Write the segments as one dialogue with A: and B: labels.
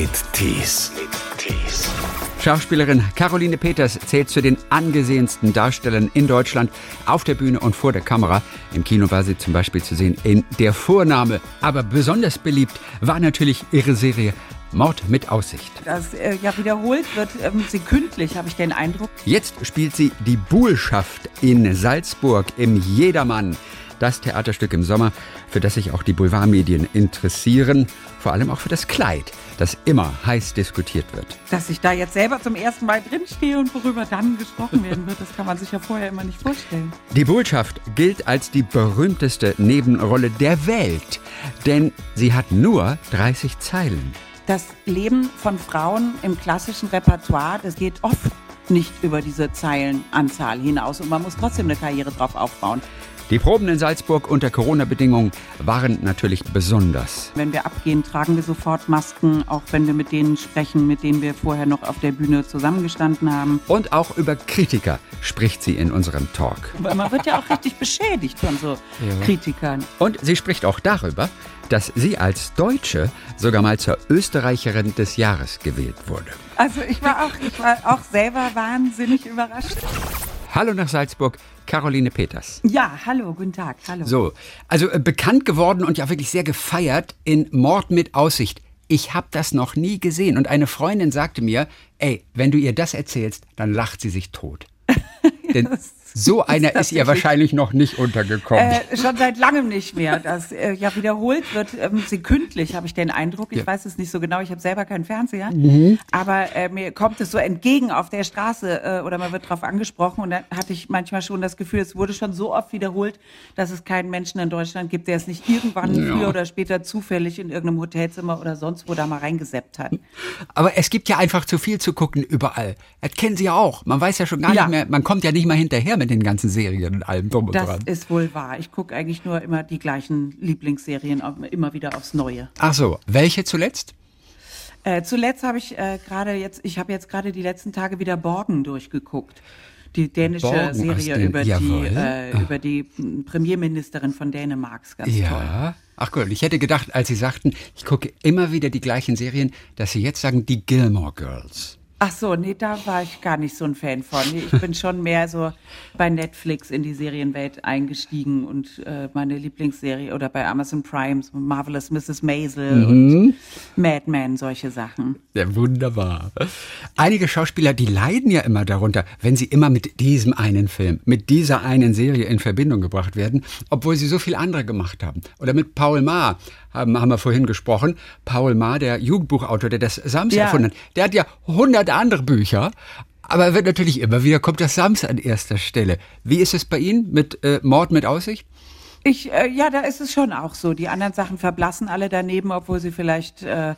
A: mit Tees.
B: Schauspielerin Caroline Peters zählt zu den angesehensten Darstellern in Deutschland auf der Bühne und vor der Kamera. Im Kino war sie zum Beispiel zu sehen in Der Vorname. Aber besonders beliebt war natürlich ihre Serie Mord mit Aussicht.
C: Das äh, ja wiederholt wird ähm, sekündlich, habe ich den Eindruck.
B: Jetzt spielt sie die Buhlschaft in Salzburg im Jedermann. Das Theaterstück im Sommer, für das sich auch die Boulevardmedien interessieren, vor allem auch für das Kleid, das immer heiß diskutiert wird.
C: Dass ich da jetzt selber zum ersten Mal drinstehe und worüber dann gesprochen werden wird, das kann man sich ja vorher immer nicht vorstellen.
B: Die Botschaft gilt als die berühmteste Nebenrolle der Welt, denn sie hat nur 30 Zeilen.
C: Das Leben von Frauen im klassischen Repertoire, das geht oft nicht über diese Zeilenanzahl hinaus und man muss trotzdem eine Karriere drauf aufbauen.
B: Die Proben in Salzburg unter Corona-Bedingungen waren natürlich besonders.
C: Wenn wir abgehen, tragen wir sofort Masken, auch wenn wir mit denen sprechen, mit denen wir vorher noch auf der Bühne zusammengestanden haben.
B: Und auch über Kritiker spricht sie in unserem Talk.
C: Man wird ja auch richtig beschädigt von so Kritikern.
B: Und sie spricht auch darüber, dass sie als Deutsche sogar mal zur Österreicherin des Jahres gewählt wurde.
C: Also ich war auch, ich war auch selber wahnsinnig überrascht.
B: Hallo nach Salzburg, Caroline Peters.
C: Ja, hallo, guten Tag, hallo.
B: So, also äh, bekannt geworden und ja wirklich sehr gefeiert in Mord mit Aussicht. Ich habe das noch nie gesehen und eine Freundin sagte mir, ey, wenn du ihr das erzählst, dann lacht sie sich tot. Denn so einer ist ihr wahrscheinlich noch nicht untergekommen.
C: Äh, schon seit langem nicht mehr. Das äh, ja wiederholt wird ähm, sekündlich, habe ich den Eindruck. Ich
B: Ja.
C: weiß es nicht so genau. Ich habe selber keinen Fernseher,
B: Mhm.
C: aber äh, mir kommt es so entgegen auf der Straße äh, oder man wird drauf angesprochen und dann hatte ich manchmal schon das Gefühl, es wurde schon so oft wiederholt, dass es keinen Menschen in Deutschland gibt, der es nicht irgendwann früher oder später zufällig in irgendeinem Hotelzimmer oder sonst wo da mal reingeseppt hat.
B: Aber es gibt ja einfach zu viel zu gucken überall. Das kennen Sie ja auch. Man weiß ja schon gar
C: Ja.
B: nicht mehr, man kommt ja nicht mal hinterher mit den ganzen Serien und allem drum und
C: Das
B: dran.
C: ist wohl wahr. Ich gucke eigentlich nur immer die gleichen Lieblingsserien, immer wieder aufs Neue.
B: Ach so, welche zuletzt?
C: Äh, zuletzt habe ich äh, gerade jetzt, ich habe jetzt gerade die letzten Tage wieder Borgen durchgeguckt. Die dänische
B: Borgen
C: Serie
B: den-
C: über
B: jawohl.
C: die, äh, über die m, Premierministerin von Dänemarks. Ganz toll.
B: Ja. Ach gut, ich hätte gedacht, als Sie sagten, ich gucke immer wieder die gleichen Serien, dass Sie jetzt sagen, die Gilmore Girls.
C: Ach so, nee, da war ich gar nicht so ein Fan von. Nee, ich bin schon mehr so bei Netflix in die Serienwelt eingestiegen und äh, meine Lieblingsserie oder bei Amazon Prime, so Marvelous Mrs. Maisel und Mad Men, solche Sachen.
B: Ja, wunderbar. Einige Schauspieler, die leiden ja immer darunter, wenn sie immer mit diesem einen Film, mit dieser einen Serie in Verbindung gebracht werden, obwohl sie so viel andere gemacht haben. Oder mit Paul Maar haben, haben wir vorhin gesprochen. Paul Maar, der Jugendbuchautor, der das Sams
C: Ja.
B: erfunden hat, der hat ja hunderte andere Bücher. Aber er wird natürlich immer wieder, kommt das Sams an erster Stelle. Wie ist es bei Ihnen mit äh, Mord mit Aussicht?
C: Ich, äh, ja, da ist es schon auch so. Die anderen Sachen verblassen alle daneben, obwohl sie vielleicht äh,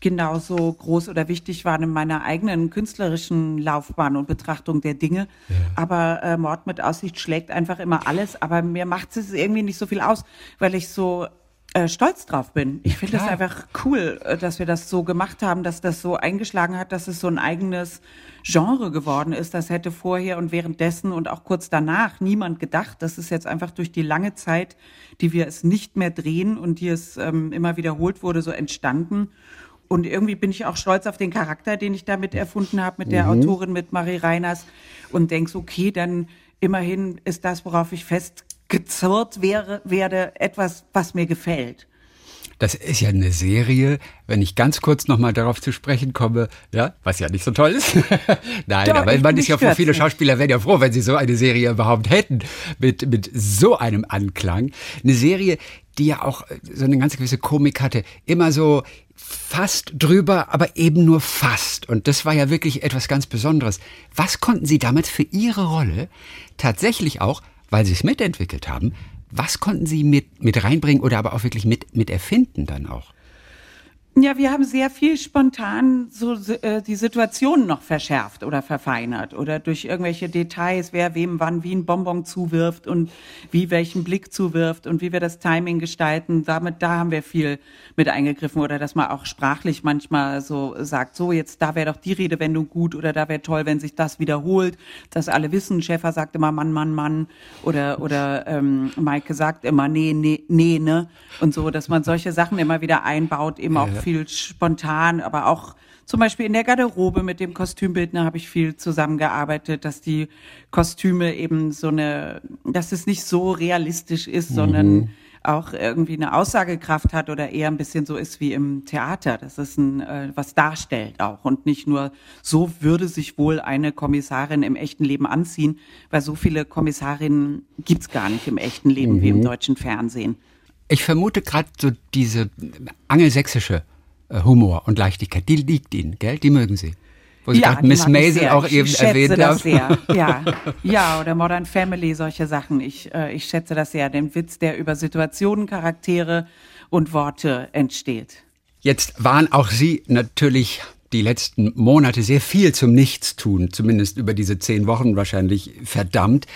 C: genauso groß oder wichtig waren in meiner eigenen künstlerischen Laufbahn und Betrachtung der Dinge. Aber äh, Mord mit Aussicht schlägt einfach immer alles. Aber mir macht es irgendwie nicht so viel aus, weil ich so äh, stolz drauf bin. Ich finde es einfach cool, äh, dass wir das so gemacht haben, dass das so eingeschlagen hat, dass es so ein eigenes Genre geworden ist. Das hätte vorher und währenddessen und auch kurz danach niemand gedacht. Das ist jetzt einfach durch die lange Zeit, die wir es nicht mehr drehen und die es ähm, immer wiederholt wurde, so entstanden. Und irgendwie bin ich auch stolz auf den Charakter, den ich damit erfunden habe, mit der Autorin, mit Marie Reiners. Und denkst, okay, dann immerhin ist das, worauf ich festgezurrt wäre, werde, etwas, was mir gefällt.
B: Das ist ja eine Serie, wenn ich ganz kurz nochmal darauf zu sprechen komme, ja, was ja nicht so toll ist. Nein,
C: Doch,
B: aber man ist ja,
C: stört's
B: viele. Schauspieler wären ja froh, wenn sie so eine Serie überhaupt hätten, mit, mit so einem Anklang. Eine Serie, die ja auch äh, so eine ganz gewisse Komik hatte. Immer so fast drüber, aber eben nur fast. Und das war ja wirklich etwas ganz Besonderes. Was konnten Sie damals für Ihre Rolle tatsächlich auch, weil Sie es mitentwickelt haben, was konnten Sie mit, mit reinbringen oder aber auch wirklich mit, mit erfinden dann auch?
C: Ja, wir haben sehr viel spontan so äh, die Situation noch verschärft oder verfeinert oder durch irgendwelche Details, wer wem wann wie ein Bonbon zuwirft und wie welchen Blick zuwirft und wie wir das Timing gestalten. Damit da haben wir viel mit eingegriffen oder dass man auch sprachlich manchmal so sagt, so jetzt da wäre doch die Redewendung gut oder da wäre toll, wenn sich das wiederholt, dass alle wissen. Schäfer sagt immer Mann, Mann, Mann oder oder ähm, Maike sagt immer nee, nee, nee, ne und so, dass man solche Sachen immer wieder einbaut, eben auch viel spontan, aber auch zum Beispiel in der Garderobe mit dem Kostümbildner habe ich viel zusammengearbeitet, dass die Kostüme eben so eine, dass es nicht so realistisch ist, mhm. sondern auch irgendwie eine Aussagekraft hat oder eher ein bisschen so ist wie im Theater, dass es ein, äh, was darstellt auch und nicht nur so würde sich wohl eine Kommissarin im echten Leben anziehen, weil so viele Kommissarinnen gibt's gar nicht im echten Leben mhm. wie im mhm. deutschen Fernsehen.
B: Ich vermute gerade so diese angelsächsische Humor und Leichtigkeit, die liegt Ihnen, gell? Die mögen Sie.
C: Wo Sie ja, gerade Miss Maisel auch ich eben erwähnt haben. das sehr. Ja. ja, oder Modern Family, solche Sachen. Ich, äh, ich schätze das sehr, den Witz, der über Situationen, Charaktere und Worte entsteht.
B: Jetzt waren auch Sie natürlich die letzten Monate sehr viel zum Nichtstun, zumindest über diese zehn Wochen wahrscheinlich verdammt.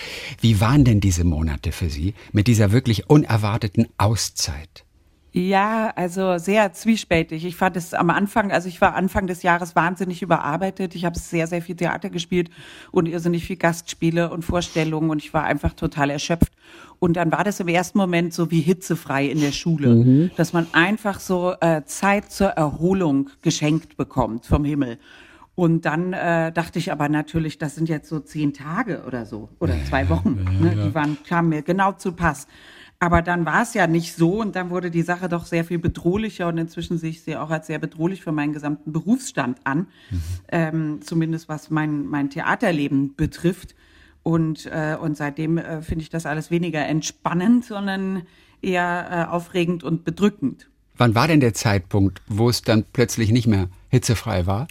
B: Wie waren denn diese Monate für Sie mit dieser wirklich unerwarteten Auszeit?
C: Ja, also sehr zwiespältig. Ich fand es am Anfang, also ich war Anfang des Jahres wahnsinnig überarbeitet. Ich habe sehr, sehr viel Theater gespielt und irrsinnig viel Gastspiele und Vorstellungen und ich war einfach total erschöpft. Und dann war das im ersten Moment so wie hitzefrei in der Schule, mhm. dass man einfach so äh, Zeit zur Erholung geschenkt bekommt vom Himmel. Und dann äh, dachte ich aber natürlich, das sind jetzt so zehn Tage oder so oder zwei Wochen. Ja, ne? Die waren kamen mir genau zu Pass. Aber dann war es ja nicht so und dann wurde die Sache doch sehr viel bedrohlicher und inzwischen sehe ich sie auch als sehr bedrohlich für meinen gesamten Berufsstand an, mhm. ähm, zumindest was mein, mein Theaterleben betrifft. Und, äh, und seitdem äh, finde ich das alles weniger entspannend, sondern eher äh, aufregend und bedrückend.
B: Wann war denn der Zeitpunkt, wo es dann plötzlich nicht mehr hitzefrei war?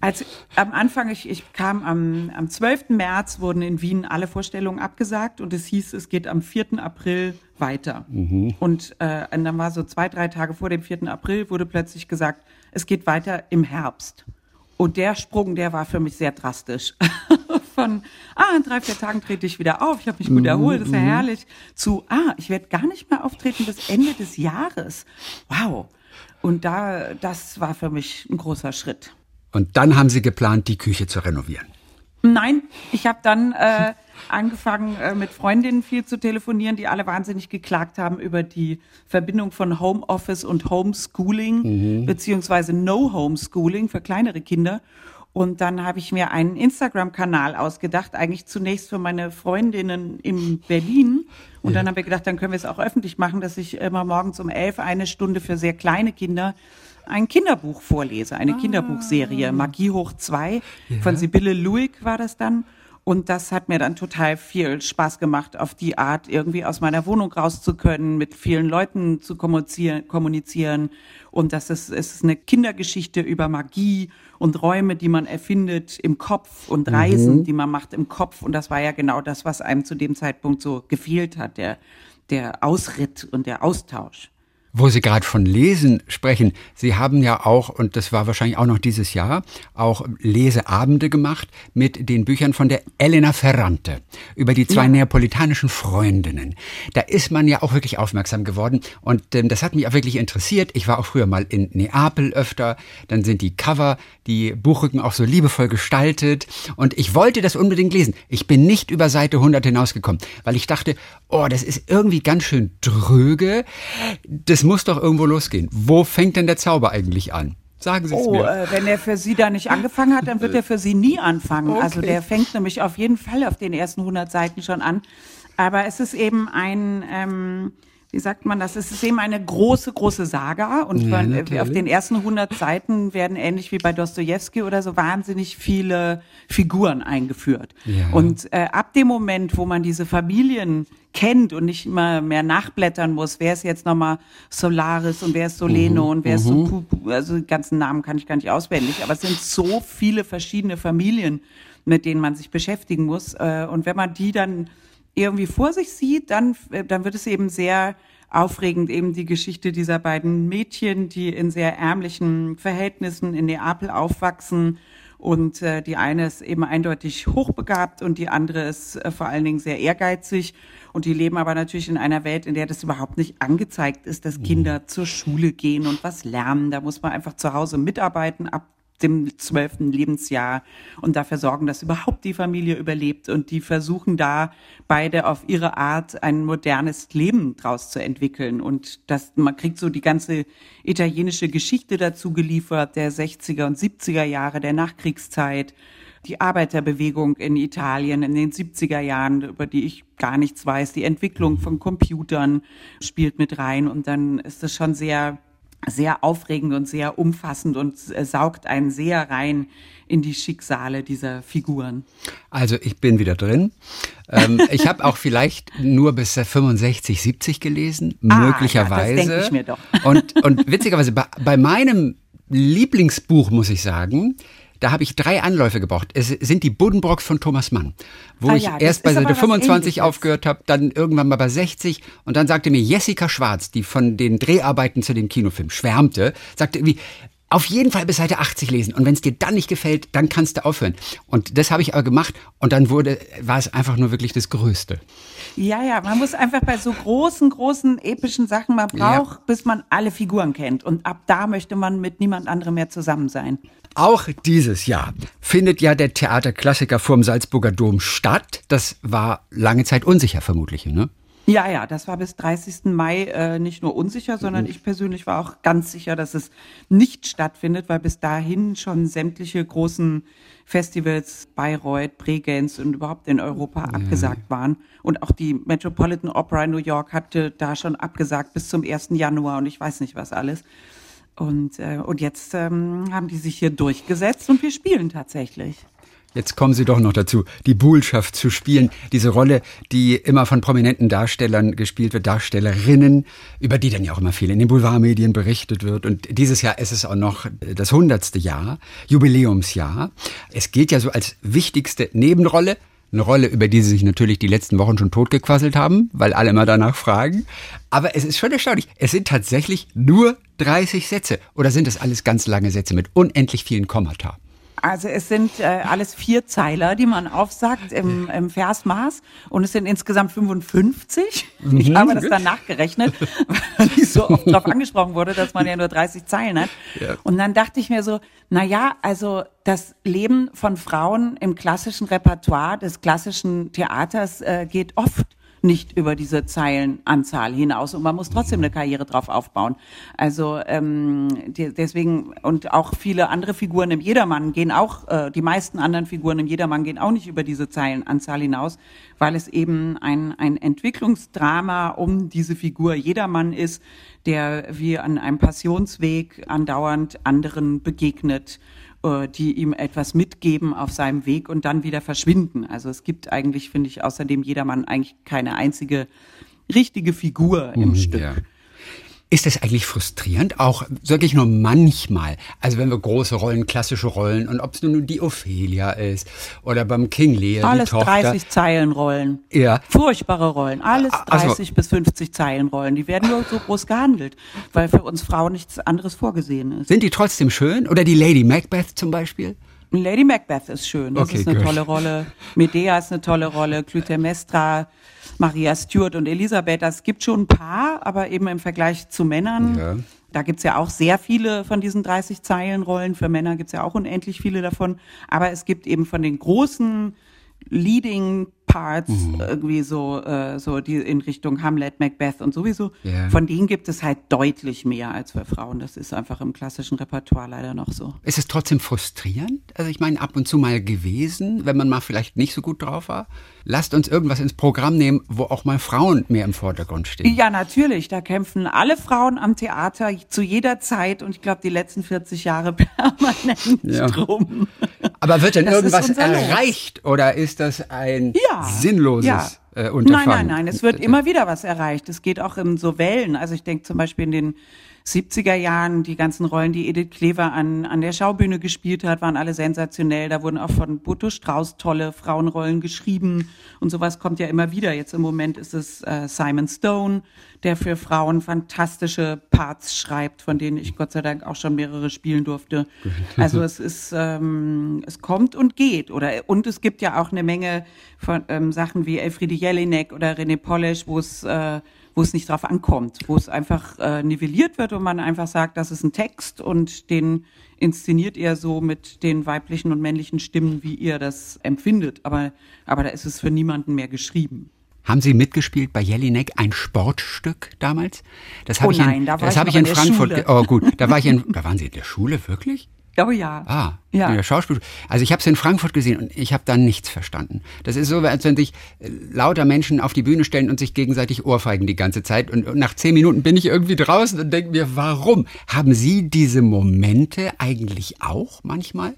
C: Als am Anfang, ich, ich kam am, am 12. März, wurden in Wien alle Vorstellungen abgesagt und es hieß, es geht am 4. April weiter. Mhm. Und, äh, und dann war so zwei, drei Tage vor dem 4. April, wurde plötzlich gesagt, es geht weiter im Herbst. Und der Sprung, der war für mich sehr drastisch. Von, ah, in drei, vier Tagen trete ich wieder auf, ich habe mich gut mhm, erholt, das ist ja mhm. herrlich, zu, ah, ich werde gar nicht mehr auftreten bis Ende des Jahres. Wow. Und da, das war für mich ein großer Schritt.
B: Und dann haben Sie geplant, die Küche zu renovieren.
C: Nein, ich habe dann äh, angefangen, äh, mit Freundinnen viel zu telefonieren, die alle wahnsinnig geklagt haben über die Verbindung von Homeoffice und Homeschooling, mhm. beziehungsweise No Homeschooling für kleinere Kinder. Und dann habe ich mir einen Instagram-Kanal ausgedacht, eigentlich zunächst für meine Freundinnen in Berlin. Und ja. dann haben wir gedacht, dann können wir es auch öffentlich machen, dass ich immer morgens um elf eine Stunde für sehr kleine Kinder ein Kinderbuch vorlese, eine ah. Kinderbuchserie. Magie hoch zwei ja. von Sibylle Luig war das dann. Und das hat mir dann total viel Spaß gemacht, auf die Art irgendwie aus meiner Wohnung raus zu können, mit vielen Leuten zu kommunizieren. Und das ist, ist eine Kindergeschichte über Magie und Räume, die man erfindet im Kopf und Reisen, mhm. die man macht im Kopf. Und das war ja genau das, was einem zu dem Zeitpunkt so gefehlt hat, der, der Ausritt und der Austausch.
B: Wo Sie gerade von Lesen sprechen, Sie haben ja auch, und das war wahrscheinlich auch noch dieses Jahr, auch Leseabende gemacht mit den Büchern von der Elena Ferrante über die zwei ja. neapolitanischen Freundinnen. Da ist man ja auch wirklich aufmerksam geworden und ähm, das hat mich auch wirklich interessiert. Ich war auch früher mal in Neapel öfter, dann sind die Cover, die Buchrücken auch so liebevoll gestaltet und ich wollte das unbedingt lesen. Ich bin nicht über Seite 100 hinausgekommen, weil ich dachte, oh, das ist irgendwie ganz schön dröge. Das muss doch irgendwo losgehen. Wo fängt denn der Zauber eigentlich an? Sagen Sie es oh, mir.
C: Äh, wenn er für Sie da nicht angefangen hat, dann wird er für Sie nie anfangen. Okay. Also der fängt nämlich auf jeden Fall auf den ersten 100 Seiten schon an. Aber es ist eben ein, ähm, wie sagt man das? Es ist eben eine große, große Saga. Und ja, von, äh, auf den ersten 100 Seiten werden ähnlich wie bei Dostoevsky oder so wahnsinnig viele Figuren eingeführt. Ja. Und äh, ab dem Moment, wo man diese Familien kennt und nicht immer mehr nachblättern muss, wer ist jetzt nochmal Solaris und wer ist Soleno mhm. und wer ist so, mhm. also die ganzen Namen kann ich gar nicht auswendig, aber es sind so viele verschiedene Familien, mit denen man sich beschäftigen muss. Äh, und wenn man die dann irgendwie vor sich sieht, dann, äh, dann wird es eben sehr aufregend, eben die Geschichte dieser beiden Mädchen, die in sehr ärmlichen Verhältnissen in Neapel aufwachsen und äh, die eine ist eben eindeutig hochbegabt und die andere ist äh, vor allen Dingen sehr ehrgeizig. Und die leben aber natürlich in einer Welt, in der das überhaupt nicht angezeigt ist, dass Kinder mhm. zur Schule gehen und was lernen. Da muss man einfach zu Hause mitarbeiten ab dem zwölften Lebensjahr und dafür sorgen, dass überhaupt die Familie überlebt. Und die versuchen da beide auf ihre Art ein modernes Leben draus zu entwickeln. Und das, man kriegt so die ganze italienische Geschichte dazu geliefert, der 60er und 70er Jahre, der Nachkriegszeit die Arbeiterbewegung in Italien in den 70er Jahren, über die ich gar nichts weiß, die Entwicklung von Computern spielt mit rein und dann ist es schon sehr sehr aufregend und sehr umfassend und äh, saugt einen sehr rein in die Schicksale dieser Figuren.
B: Also ich bin wieder drin. Ähm, ich habe auch vielleicht nur bis 65, 70 gelesen, ah, möglicherweise. Ja, das denke
C: ich mir doch.
B: Und, und witzigerweise, bei, bei meinem Lieblingsbuch, muss ich sagen, da habe ich drei Anläufe gebraucht. Es sind die Buddenbrocks von Thomas Mann, wo ah, ich ja, erst bei Seite 25 aufgehört habe, dann irgendwann mal bei 60 und dann sagte mir Jessica Schwarz, die von den Dreharbeiten zu dem Kinofilm schwärmte, sagte irgendwie, auf jeden Fall bis Seite 80 lesen. Und wenn es dir dann nicht gefällt, dann kannst du aufhören. Und das habe ich aber gemacht und dann wurde, war es einfach nur wirklich das Größte.
C: Ja, ja, man muss einfach bei so großen, großen, epischen Sachen, man braucht, ja. bis man alle Figuren kennt. Und ab da möchte man mit niemand anderem mehr zusammen sein.
B: Auch dieses Jahr findet ja der Theaterklassiker vorm Salzburger Dom statt. Das war lange Zeit unsicher, vermutlich, ne?
C: Ja, ja, das war bis 30. Mai äh, nicht nur unsicher, sondern mhm. ich persönlich war auch ganz sicher, dass es nicht stattfindet, weil bis dahin schon sämtliche großen Festivals, Bayreuth, Bregenz und überhaupt in Europa ja. abgesagt waren. Und auch die Metropolitan Opera in New York hatte da schon abgesagt bis zum 1. Januar und ich weiß nicht was alles. Und, äh, und jetzt ähm, haben die sich hier durchgesetzt und wir spielen tatsächlich.
B: Jetzt kommen Sie doch noch dazu, die Buhlschaft zu spielen. Diese Rolle, die immer von prominenten Darstellern gespielt wird, Darstellerinnen, über die dann ja auch immer viel in den Boulevardmedien berichtet wird. Und dieses Jahr ist es auch noch das hundertste Jahr, Jubiläumsjahr. Es gilt ja so als wichtigste Nebenrolle eine Rolle, über die sie sich natürlich die letzten Wochen schon totgequasselt haben, weil alle immer danach fragen. Aber es ist schon erstaunlich. Es sind tatsächlich nur 30 Sätze. Oder sind das alles ganz lange Sätze mit unendlich vielen Kommata?
C: Also es sind äh, alles vier Zeiler, die man aufsagt im, im Versmaß und es sind insgesamt 55. Mhm. Ich habe das dann nachgerechnet, weil ich so oft darauf angesprochen wurde, dass man ja nur 30 Zeilen hat. Ja. Und dann dachte ich mir so, na ja, also das Leben von Frauen im klassischen Repertoire des klassischen Theaters äh, geht oft nicht über diese Zeilenanzahl hinaus und man muss trotzdem eine Karriere drauf aufbauen. Also ähm, die, deswegen und auch viele andere Figuren im Jedermann gehen auch, äh, die meisten anderen Figuren im Jedermann gehen auch nicht über diese Zeilenanzahl hinaus, weil es eben ein, ein Entwicklungsdrama um diese Figur Jedermann ist, der wie an einem Passionsweg andauernd anderen begegnet die ihm etwas mitgeben auf seinem Weg und dann wieder verschwinden. Also es gibt eigentlich, finde ich, außerdem jedermann eigentlich keine einzige richtige Figur im mhm, Stück. Ja.
B: Ist das eigentlich frustrierend? Auch wirklich nur manchmal. Also wenn wir große Rollen, klassische Rollen und ob es nun die Ophelia ist oder beim King Lear,
C: Alles
B: die Tochter.
C: 30 Zeilen Rollen. Ja. Furchtbare Rollen. Alles 30 also, bis 50 Zeilen Rollen. Die werden nur so groß gehandelt, weil für uns Frauen nichts anderes vorgesehen ist.
B: Sind die trotzdem schön? Oder die Lady Macbeth zum Beispiel?
C: Lady Macbeth ist schön. Das okay, ist eine good. tolle Rolle. Medea ist eine tolle Rolle. Clytemnestra Maria Stuart und Elisabeth. Es gibt schon ein paar, aber eben im Vergleich zu Männern. Ja. Da gibt's ja auch sehr viele von diesen 30 Zeilenrollen. Für Männer gibt's ja auch unendlich viele davon. Aber es gibt eben von den großen Leading Parts mhm. irgendwie so äh, so die in Richtung Hamlet, Macbeth und sowieso. Yeah. Von denen gibt es halt deutlich mehr als für Frauen. Das ist einfach im klassischen Repertoire leider noch so.
B: Ist es trotzdem frustrierend? Also ich meine ab und zu mal gewesen, wenn man mal vielleicht nicht so gut drauf war. Lasst uns irgendwas ins Programm nehmen, wo auch mal Frauen mehr im Vordergrund stehen.
C: Ja, natürlich. Da kämpfen alle Frauen am Theater zu jeder Zeit und ich glaube die letzten 40 Jahre permanent ja. drum.
B: Aber wird denn das irgendwas erreicht oder ist das ein ja, sinnloses ja. äh, Unterfangen?
C: Nein, nein, nein. Es wird immer wieder was erreicht. Es geht auch in so Wellen. Also ich denke zum Beispiel in den 70er Jahren, die ganzen Rollen, die Edith Klever an, an der Schaubühne gespielt hat, waren alle sensationell. Da wurden auch von Butto Strauß tolle Frauenrollen geschrieben und sowas kommt ja immer wieder. Jetzt im Moment ist es äh, Simon Stone, der für Frauen fantastische Parts schreibt, von denen ich Gott sei Dank auch schon mehrere spielen durfte. Also es ist, ähm, es kommt und geht. Oder und es gibt ja auch eine Menge von ähm, Sachen wie Elfriede Jelinek oder René Polish, wo es äh, wo es nicht drauf ankommt, wo es einfach äh, nivelliert wird und man einfach sagt, das ist ein Text und den inszeniert ihr so mit den weiblichen und männlichen Stimmen, wie ihr das empfindet. Aber, aber da ist es für niemanden mehr geschrieben.
B: Haben Sie mitgespielt bei Jelinek ein Sportstück damals? Das habe
C: oh
B: ich
C: nein,
B: in,
C: da war
B: das
C: ich
B: habe ich in Frankfurt.
C: Schule.
B: Oh gut, da war ich in, da waren Sie in der Schule wirklich?
C: Oh ja.
B: Ah,
C: Ja.
B: in der Schauspiel. Also ich habe es in Frankfurt gesehen und ich habe da nichts verstanden. Das ist so, als wenn sich äh, lauter Menschen auf die Bühne stellen und sich gegenseitig ohrfeigen die ganze Zeit. Und, und nach zehn Minuten bin ich irgendwie draußen und denke mir, warum? Haben Sie diese Momente eigentlich auch manchmal?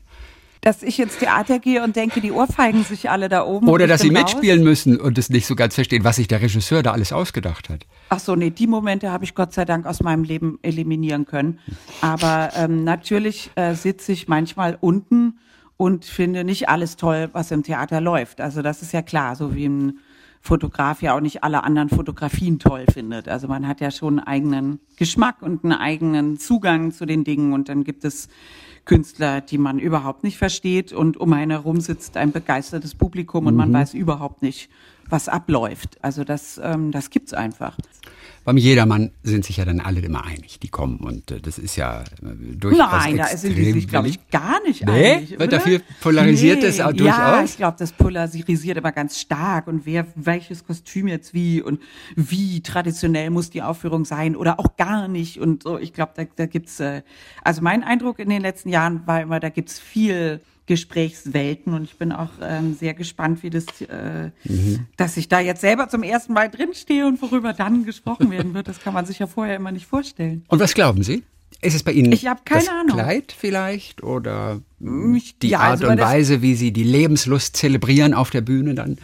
C: Dass ich ins Theater gehe und denke, die ohrfeigen sich alle da oben.
B: Oder dass Sie
C: raus.
B: mitspielen müssen und es nicht so ganz verstehen, was sich der Regisseur da alles ausgedacht hat?
C: Ach so, nee, die Momente habe ich Gott sei Dank aus meinem Leben eliminieren können. Aber ähm, natürlich äh, sitze ich manchmal unten und finde nicht alles toll, was im Theater läuft. Also das ist ja klar, so wie ein Fotograf ja auch nicht alle anderen Fotografien toll findet. Also man hat ja schon einen eigenen Geschmack und einen eigenen Zugang zu den Dingen und dann gibt es Künstler, die man überhaupt nicht versteht und um einen herum sitzt ein begeistertes Publikum und man weiß überhaupt nicht, was abläuft. Also das, ähm, das gibt's einfach.
B: Beim Jedermann sind sich ja dann alle immer einig, die kommen. Und äh, das ist ja äh, durchaus
C: Nein, da sind die sich, glaube ich, gar nicht
B: Nee?
C: einig.
B: Wird dafür polarisiert das auch
C: Ja,
B: durchaus?
C: ich glaube, das polarisiert aber ganz stark. Und wer welches Kostüm jetzt wie und wie traditionell muss die Aufführung sein oder auch gar nicht. Und so, ich glaube, da, da gibt's äh, also mein Eindruck in den letzten Jahren war immer, da gibt's viel Gesprächswelten und ich bin auch ähm, sehr gespannt, wie das, äh,
B: Mhm.
C: dass ich da jetzt selber zum ersten Mal drinstehe und worüber dann gesprochen werden wird. Das kann man sich ja vorher immer nicht vorstellen.
B: Und was glauben Sie? Ist es bei Ihnen
C: Ich keine
B: das
C: Ahnung.
B: Kleid vielleicht oder
C: Ich-
B: die
C: ja,
B: Art
C: also
B: und Weise, wie Sie die Lebenslust zelebrieren auf der Bühne dann?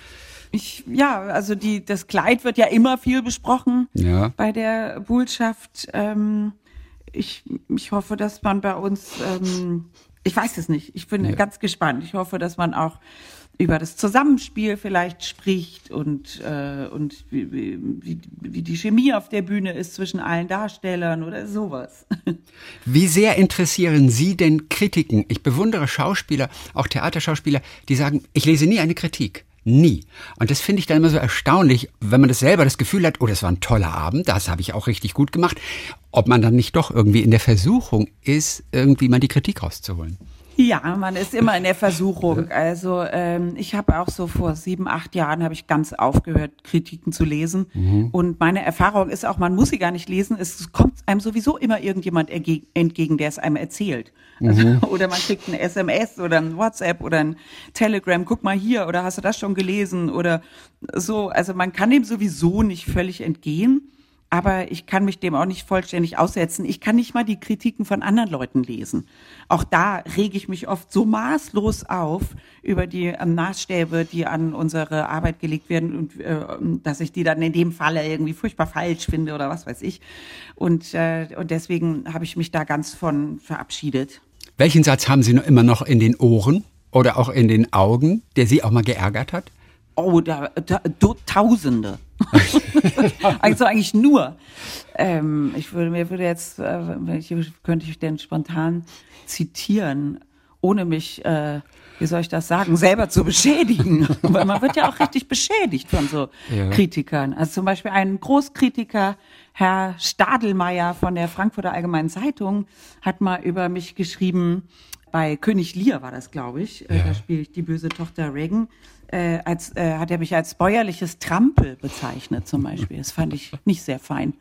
C: Ich, ja, also die, das Kleid wird ja immer viel besprochen
B: Ja.
C: bei der Bullschaft. Ähm, ich, ich hoffe, dass man bei uns, ähm, ich weiß es nicht, ich bin
B: Ja.
C: ganz gespannt. Ich hoffe, dass man auch über das Zusammenspiel vielleicht spricht und, äh, und wie, wie, wie- wie die Chemie auf der Bühne ist zwischen allen Darstellern oder sowas.
B: Wie sehr interessieren Sie denn Kritiken? Ich bewundere Schauspieler, auch Theaterschauspieler, die sagen, ich lese nie eine Kritik. Nie. Und das finde ich dann immer so erstaunlich, wenn man das selber das Gefühl hat, oh, das war ein toller Abend, das habe ich auch richtig gut gemacht, ob man dann nicht doch irgendwie in der Versuchung ist, irgendwie mal die Kritik rauszuholen.
C: Ja, man ist immer in der Versuchung. Also ähm, ich habe auch so vor sieben, acht Jahren habe ich ganz aufgehört, Kritiken zu lesen. Und meine Erfahrung ist auch, man muss sie gar nicht lesen. Es kommt einem sowieso immer irgendjemand entgegen, der es einem erzählt. Also, oder man kriegt ein SMS oder ein WhatsApp oder ein Telegram. Guck mal hier oder hast du das schon gelesen oder so. Also man kann dem sowieso nicht völlig entgehen. Aber ich kann mich dem auch nicht vollständig aussetzen. Ich kann nicht mal die Kritiken von anderen Leuten lesen. Auch da rege ich mich oft so maßlos auf über die ähm, Maßstäbe, die an unsere Arbeit gelegt werden und äh, dass ich die dann in dem Falle irgendwie furchtbar falsch finde oder was weiß ich. Und, äh, und deswegen habe ich mich da ganz von verabschiedet.
B: Welchen Satz haben Sie noch immer noch in den Ohren oder auch in den Augen, der Sie auch mal geärgert hat?
C: Oh, da, da, da Tausende. also eigentlich nur. Ähm, ich würde mir würde jetzt, äh, könnte ich denn spontan zitieren, ohne mich, äh, wie soll ich das sagen, selber zu beschädigen. Weil man wird ja auch richtig beschädigt von so
B: Ja.
C: Kritikern. Also zum Beispiel ein Großkritiker, Herr Stadelmeier von der Frankfurter Allgemeinen Zeitung, hat mal über mich geschrieben, bei König Lear war das, glaube ich, äh,
B: Ja.
C: da spiele ich die böse Tochter Reagan, äh, als, äh, hat er mich als bäuerliches Trampel bezeichnet zum Beispiel. Das fand ich nicht sehr fein.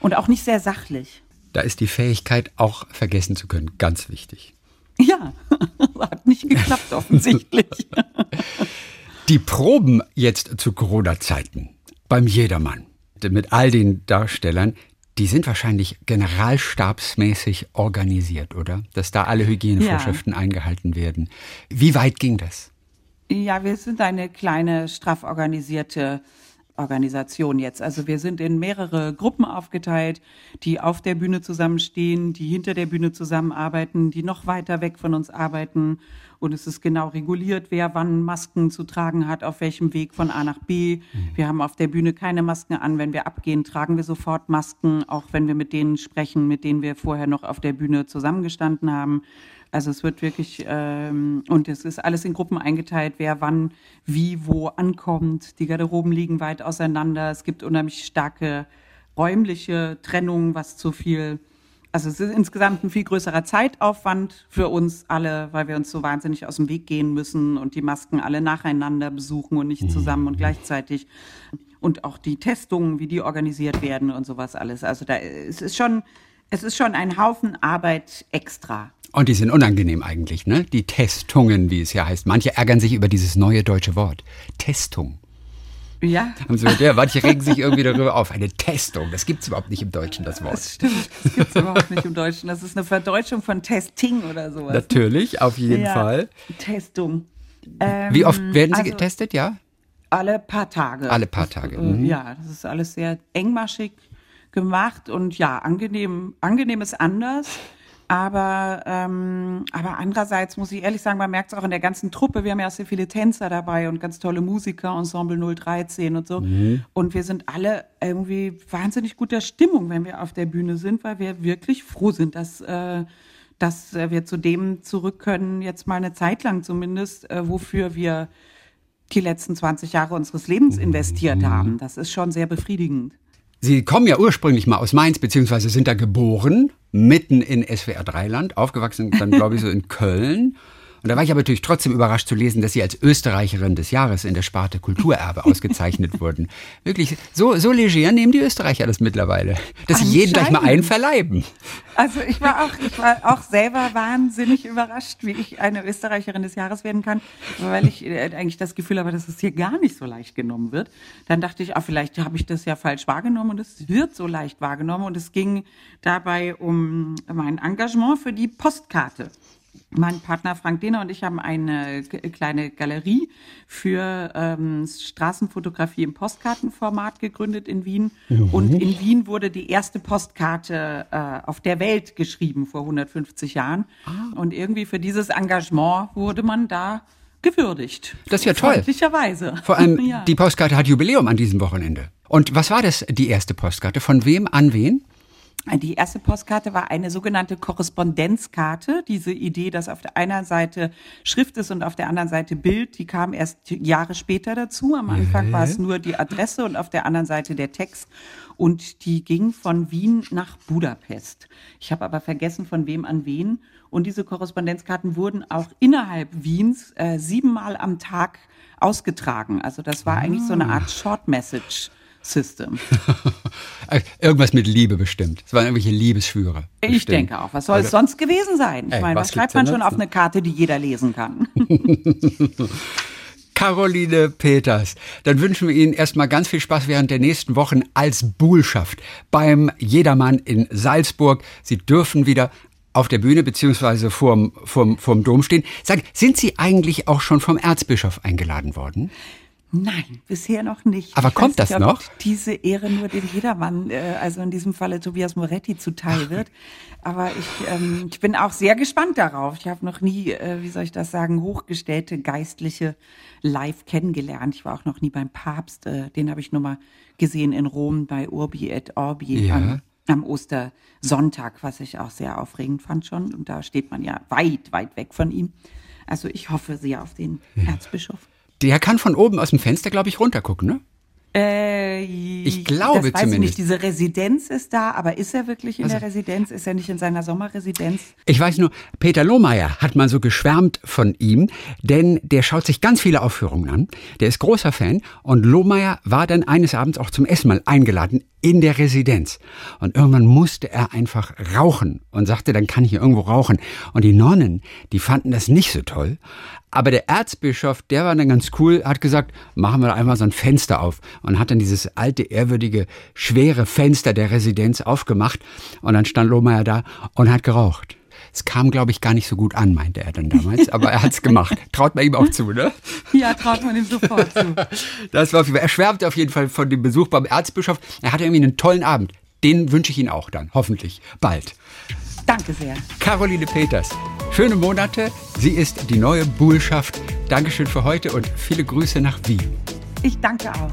C: Und auch nicht sehr sachlich.
B: Da ist die Fähigkeit, auch vergessen zu können, ganz wichtig.
C: Ja, hat nicht geklappt offensichtlich.
B: Die Proben jetzt zu Corona-Zeiten beim Jedermann mit all den Darstellern, die sind wahrscheinlich generalstabsmäßig organisiert, oder? Dass da alle Hygienevorschriften eingehalten werden. Wie weit ging das?
C: Ja, wir sind eine kleine, straff organisierte Organisation jetzt. Also wir sind in mehrere Gruppen aufgeteilt, die auf der Bühne zusammenstehen, die hinter der Bühne zusammenarbeiten, die noch weiter weg von uns arbeiten und es ist genau reguliert, wer wann Masken zu tragen hat, auf welchem Weg von A nach B. Mhm. Wir haben auf der Bühne keine Masken an. Wenn wir abgehen, tragen wir sofort Masken, auch wenn wir mit denen sprechen, mit denen wir vorher noch auf der Bühne zusammengestanden haben. Also es wird wirklich, ähm, und es ist alles in Gruppen eingeteilt, wer wann, wie, wo ankommt. Die Garderoben liegen weit auseinander. Es gibt unheimlich starke räumliche Trennung, was zu viel also es ist insgesamt ein viel größerer Zeitaufwand für uns alle, weil wir uns so wahnsinnig aus dem Weg gehen müssen und die Masken alle nacheinander besuchen und nicht zusammen und gleichzeitig. Und auch die Testungen, wie die organisiert werden und sowas alles. Also da es ist schon, es ist schon ein Haufen Arbeit extra.
B: Und die sind unangenehm eigentlich, ne? Die Testungen, wie es ja heißt. Manche ärgern sich über dieses neue deutsche Wort. Testung.
C: Ja.
B: Haben sie ja, manche regen sich irgendwie darüber auf. Eine Testung, das gibt es überhaupt nicht im Deutschen, das Wort.
C: Das stimmt, das gibt es überhaupt nicht im Deutschen. Das ist eine Verdeutschung von Testing oder sowas.
B: Natürlich, auf jeden
C: ja.
B: Fall.
C: Testung.
B: Ähm, Wie oft werden Sie also, getestet, ja?
C: Alle paar Tage.
B: Alle paar Tage.
C: Äh, mhm. Ja, das ist alles sehr engmaschig gemacht und ja, angenehm, angenehm ist anders. Aber, ähm, aber andererseits muss ich ehrlich sagen, man merkt es auch in der ganzen Truppe. Wir haben ja sehr viele Tänzer dabei und ganz tolle Musiker, Ensemble 013 und so. Mhm. Und wir sind alle irgendwie wahnsinnig guter Stimmung, wenn wir auf der Bühne sind, weil wir wirklich froh sind, dass, äh, dass wir zu dem zurück können, jetzt mal eine Zeit lang zumindest, äh, wofür wir die letzten 20 Jahre unseres Lebens investiert mhm. haben. Das ist schon sehr befriedigend.
B: Sie kommen ja ursprünglich mal aus Mainz, beziehungsweise sind da geboren, mitten in SWR Dreiland, aufgewachsen dann, glaube ich, so in Köln und da war ich aber natürlich trotzdem überrascht zu lesen, dass Sie als Österreicherin des Jahres in der Sparte Kulturerbe ausgezeichnet wurden. Wirklich, so, so leger nehmen die Österreicher das mittlerweile, dass sie jeden gleich mal einen verleiben.
C: Also ich war auch, ich war auch selber wahnsinnig überrascht, wie ich eine Österreicherin des Jahres werden kann, weil ich äh, eigentlich das Gefühl habe, dass es hier gar nicht so leicht genommen wird. Dann dachte ich, ah, vielleicht habe ich das ja falsch wahrgenommen und es wird so leicht wahrgenommen und es ging dabei um mein Engagement für die Postkarte. Mein Partner Frank Dehner und ich haben eine kleine Galerie für ähm, Straßenfotografie im Postkartenformat gegründet in Wien. Mhm. Und in Wien wurde die erste Postkarte äh, auf der Welt geschrieben vor 150 Jahren. Ah. Und irgendwie für dieses Engagement wurde man da gewürdigt.
B: Das ist ja toll.
C: Freundlicherweise.
B: Vor allem, ja. die Postkarte hat Jubiläum an diesem Wochenende. Und was war das, die erste Postkarte? Von wem an wen?
C: Die erste Postkarte war eine sogenannte Korrespondenzkarte. Diese Idee, dass auf der einen Seite Schrift ist und auf der anderen Seite Bild, die kam erst Jahre später dazu. Am Anfang war es nur die Adresse und auf der anderen Seite der Text. Und die ging von Wien nach Budapest. Ich habe aber vergessen, von wem an wen. Und diese Korrespondenzkarten wurden auch innerhalb Wiens äh, siebenmal am Tag ausgetragen. Also das war eigentlich so eine Art Short Message. System.
B: Irgendwas mit Liebe bestimmt. Es waren irgendwelche Liebesschwüre.
C: Bestimmt. Ich denke auch. Was soll es sonst gewesen sein? Ich Ey, meine, was, was schreibt man schon auf eine Karte, die jeder lesen kann?
B: Caroline Peters. Dann wünschen wir Ihnen erstmal ganz viel Spaß während der nächsten Wochen als Buhlschaft beim Jedermann in Salzburg. Sie dürfen wieder auf der Bühne beziehungsweise vorm, vorm, vorm Dom stehen. Sagen, sind Sie eigentlich auch schon vom Erzbischof eingeladen worden?
C: Nein, bisher noch nicht.
B: Aber ich kommt das
C: nicht,
B: noch?
C: Diese Ehre nur dem Jedermann, äh, also in diesem Falle Tobias Moretti zuteil wird. Aber ich, ähm, ich bin auch sehr gespannt darauf. Ich habe noch nie, äh, wie soll ich das sagen, hochgestellte Geistliche live kennengelernt. Ich war auch noch nie beim Papst. Äh, den habe ich nur mal gesehen in Rom bei Urbi et Orbi. Ja. Am, am Ostersonntag, was ich auch sehr aufregend fand schon. Und da steht man ja weit, weit weg von ihm. Also ich hoffe sehr auf den ja. Erzbischof.
B: Der kann von oben aus dem Fenster, glaube ich, runtergucken, ne?
C: Äh,
B: ich glaube
C: das weiß
B: zumindest. Ich
C: nicht, diese Residenz ist da, aber ist er wirklich in also, der Residenz? Ist er nicht in seiner Sommerresidenz?
B: Ich weiß nur, Peter Lohmeier hat mal so geschwärmt von ihm, denn der schaut sich ganz viele Aufführungen an. Der ist großer Fan und Lohmeier war dann eines Abends auch zum Essen mal eingeladen in der Residenz. Und irgendwann musste er einfach rauchen und sagte, dann kann ich hier irgendwo rauchen. Und die Nonnen, die fanden das nicht so toll. Aber der Erzbischof, der war dann ganz cool, hat gesagt, machen wir einmal so ein Fenster auf. Und hat dann dieses alte, ehrwürdige, schwere Fenster der Residenz aufgemacht. Und dann stand Lohmeier da und hat geraucht. Es kam, glaube ich, gar nicht so gut an, meinte er dann damals, aber er hat es gemacht. Traut man ihm auch zu, ne?
C: Ja, traut man ihm sofort zu.
B: Das war Fall, er schwärmte auf jeden Fall von dem Besuch beim Erzbischof. Er hatte irgendwie einen tollen Abend. Den wünsche ich Ihnen auch dann, hoffentlich, bald.
C: Danke sehr.
B: Caroline Peters, Schöne Monate. Sie ist die neue Buhlschaft. Dankeschön für heute und viele Grüße nach Wien.
C: Ich danke auch.